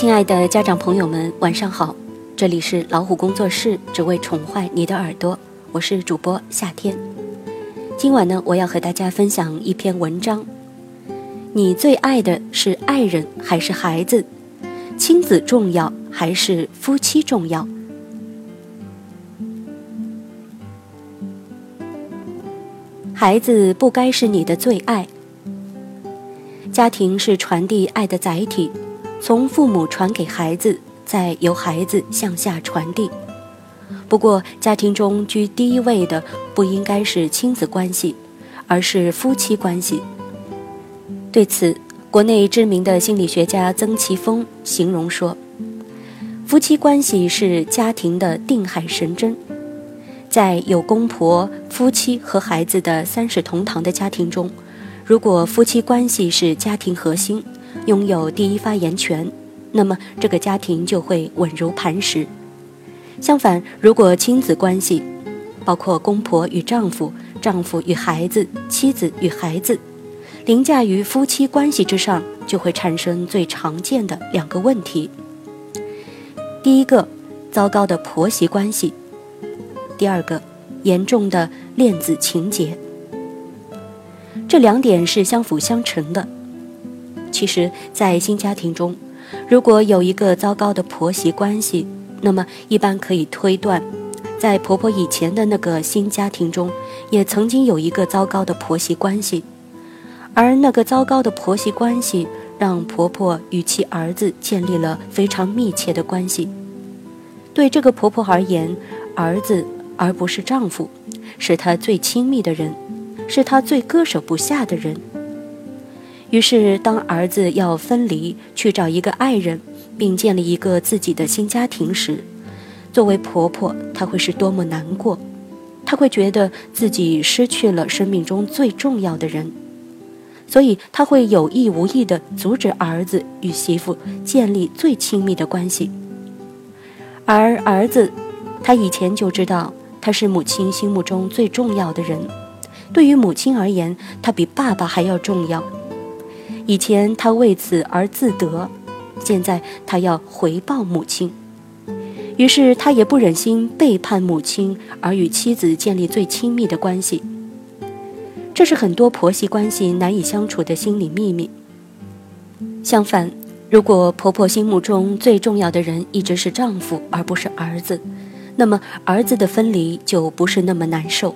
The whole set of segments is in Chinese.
亲爱的家长朋友们，晚上好！这里是老虎工作室，只为宠坏你的耳朵，我是主播夏天。今晚呢，我要和大家分享一篇文章。你最爱的是爱人还是孩子？亲子重要还是夫妻重要？孩子不该是你的最爱。家庭是传递爱的载体，从父母传给孩子，再由孩子向下传递。不过，家庭中居第一位的不应该是亲子关系，而是夫妻关系。对此，国内知名的心理学家曾奇峰形容说：“夫妻关系是家庭的定海神针。”在有公婆、夫妻和孩子的三世同堂的家庭中，如果夫妻关系是家庭核心，拥有第一发言权，那么这个家庭就会稳如磐石。相反，如果亲子关系，包括公婆与丈夫、丈夫与孩子、妻子与孩子，凌驾于夫妻关系之上，就会产生最常见的两个问题。第一个，糟糕的婆媳关系。第二个，严重的恋子情节，这两点是相辅相成的。其实，在新家庭中，如果有一个糟糕的婆媳关系，那么一般可以推断，在婆婆以前的那个新家庭中，也曾经有一个糟糕的婆媳关系，而那个糟糕的婆媳关系让婆婆与其儿子建立了非常密切的关系。对这个婆婆而言，儿子。而不是丈夫，是她最亲密的人，是她最割舍不下的人。于是，当儿子要分离，去找一个爱人，并建立一个自己的新家庭时，作为婆婆，她会是多么难过！她会觉得自己失去了生命中最重要的人，所以她会有意无意地阻止儿子与媳妇建立最亲密的关系。而儿子，他以前就知道。他是母亲心目中最重要的人，对于母亲而言，他比爸爸还要重要。以前他为此而自得，现在他要回报母亲，于是他也不忍心背叛母亲，而与妻子建立最亲密的关系。这是很多婆媳关系难以相处的心理秘密。相反，如果婆婆心目中最重要的人一直是丈夫，而不是儿子。那么儿子的分离就不是那么难受。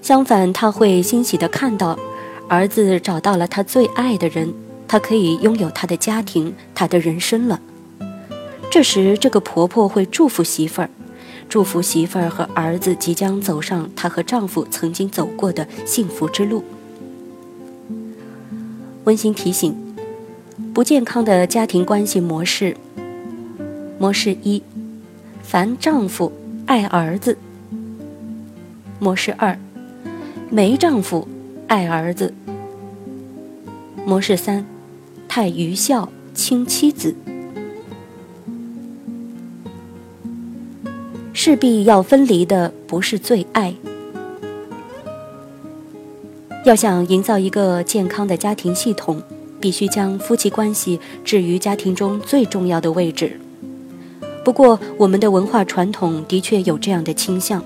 相反，他会欣喜地看到儿子找到了他最爱的人，他可以拥有他的家庭，他的人生了。这时，这个婆婆会祝福媳妇儿，祝福媳妇儿和儿子即将走上她和丈夫曾经走过的幸福之路。温馨提醒：不健康的家庭关系模式。模式一。凡丈夫爱儿子，模式二；没丈夫爱儿子，模式三；太愚孝轻妻子，势必要分离的不是最爱。要想营造一个健康的家庭系统，必须将夫妻关系置于家庭中最重要的位置。不过，我们的文化传统的确有这样的倾向，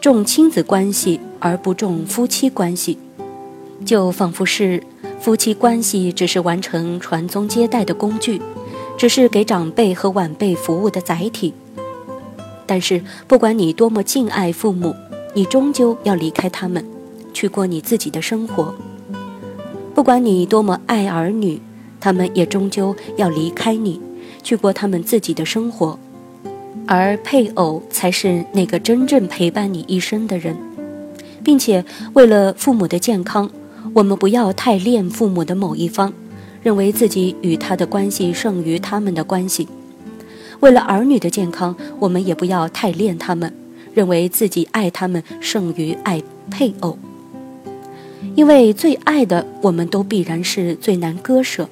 重亲子关系而不重夫妻关系，就仿佛是夫妻关系只是完成传宗接代的工具，只是给长辈和晚辈服务的载体。但是，不管你多么敬爱父母，你终究要离开他们，去过你自己的生活；不管你多么爱儿女，他们也终究要离开你。去过他们自己的生活，而配偶才是那个真正陪伴你一生的人，并且为了父母的健康，我们不要太恋父母的某一方，认为自己与他的关系胜于他们的关系；为了儿女的健康，我们也不要太恋他们，认为自己爱他们胜于爱配偶。因为最爱的，我们都必然是最难割舍。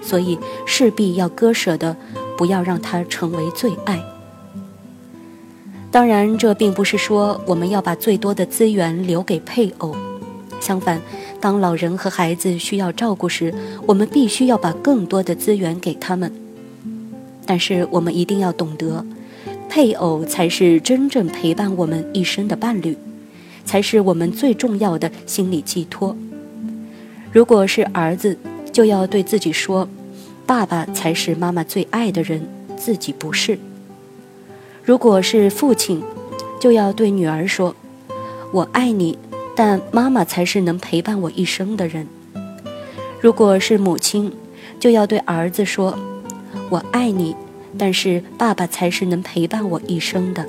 所以势必要割舍的，不要让他成为最爱。当然，这并不是说我们要把最多的资源留给配偶，相反，当老人和孩子需要照顾时，我们必须要把更多的资源给他们。但是我们一定要懂得，配偶才是真正陪伴我们一生的伴侣，才是我们最重要的心理寄托。如果是儿子，就要对自己说：“爸爸才是妈妈最爱的人，自己不是。”如果是父亲，就要对女儿说：“我爱你。”但妈妈才是能陪伴我一生的人。如果是母亲，就要对儿子说：“我爱你，但是爸爸才是能陪伴我一生的。”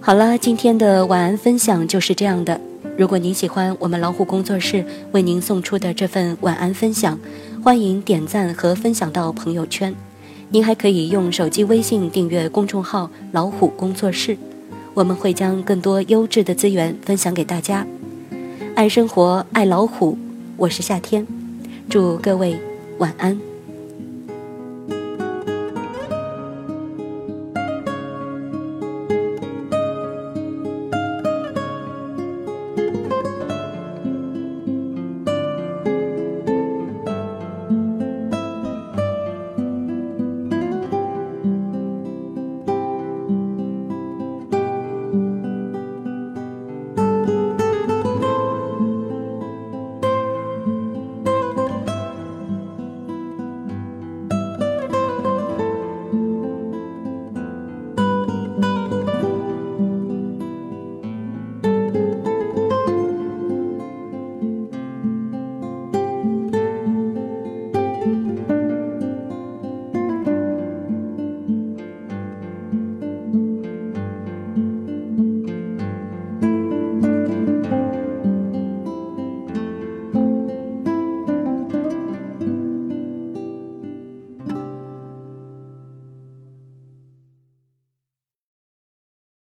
好了，今天的晚安分享就是这样的。如果您喜欢我们老虎工作室为您送出的这份晚安分享，欢迎点赞和分享到朋友圈。您还可以用手机微信订阅公众号“老虎工作室”。我们会将更多优质的资源分享给大家。爱生活，爱老虎，我是夏天，祝各位晚安。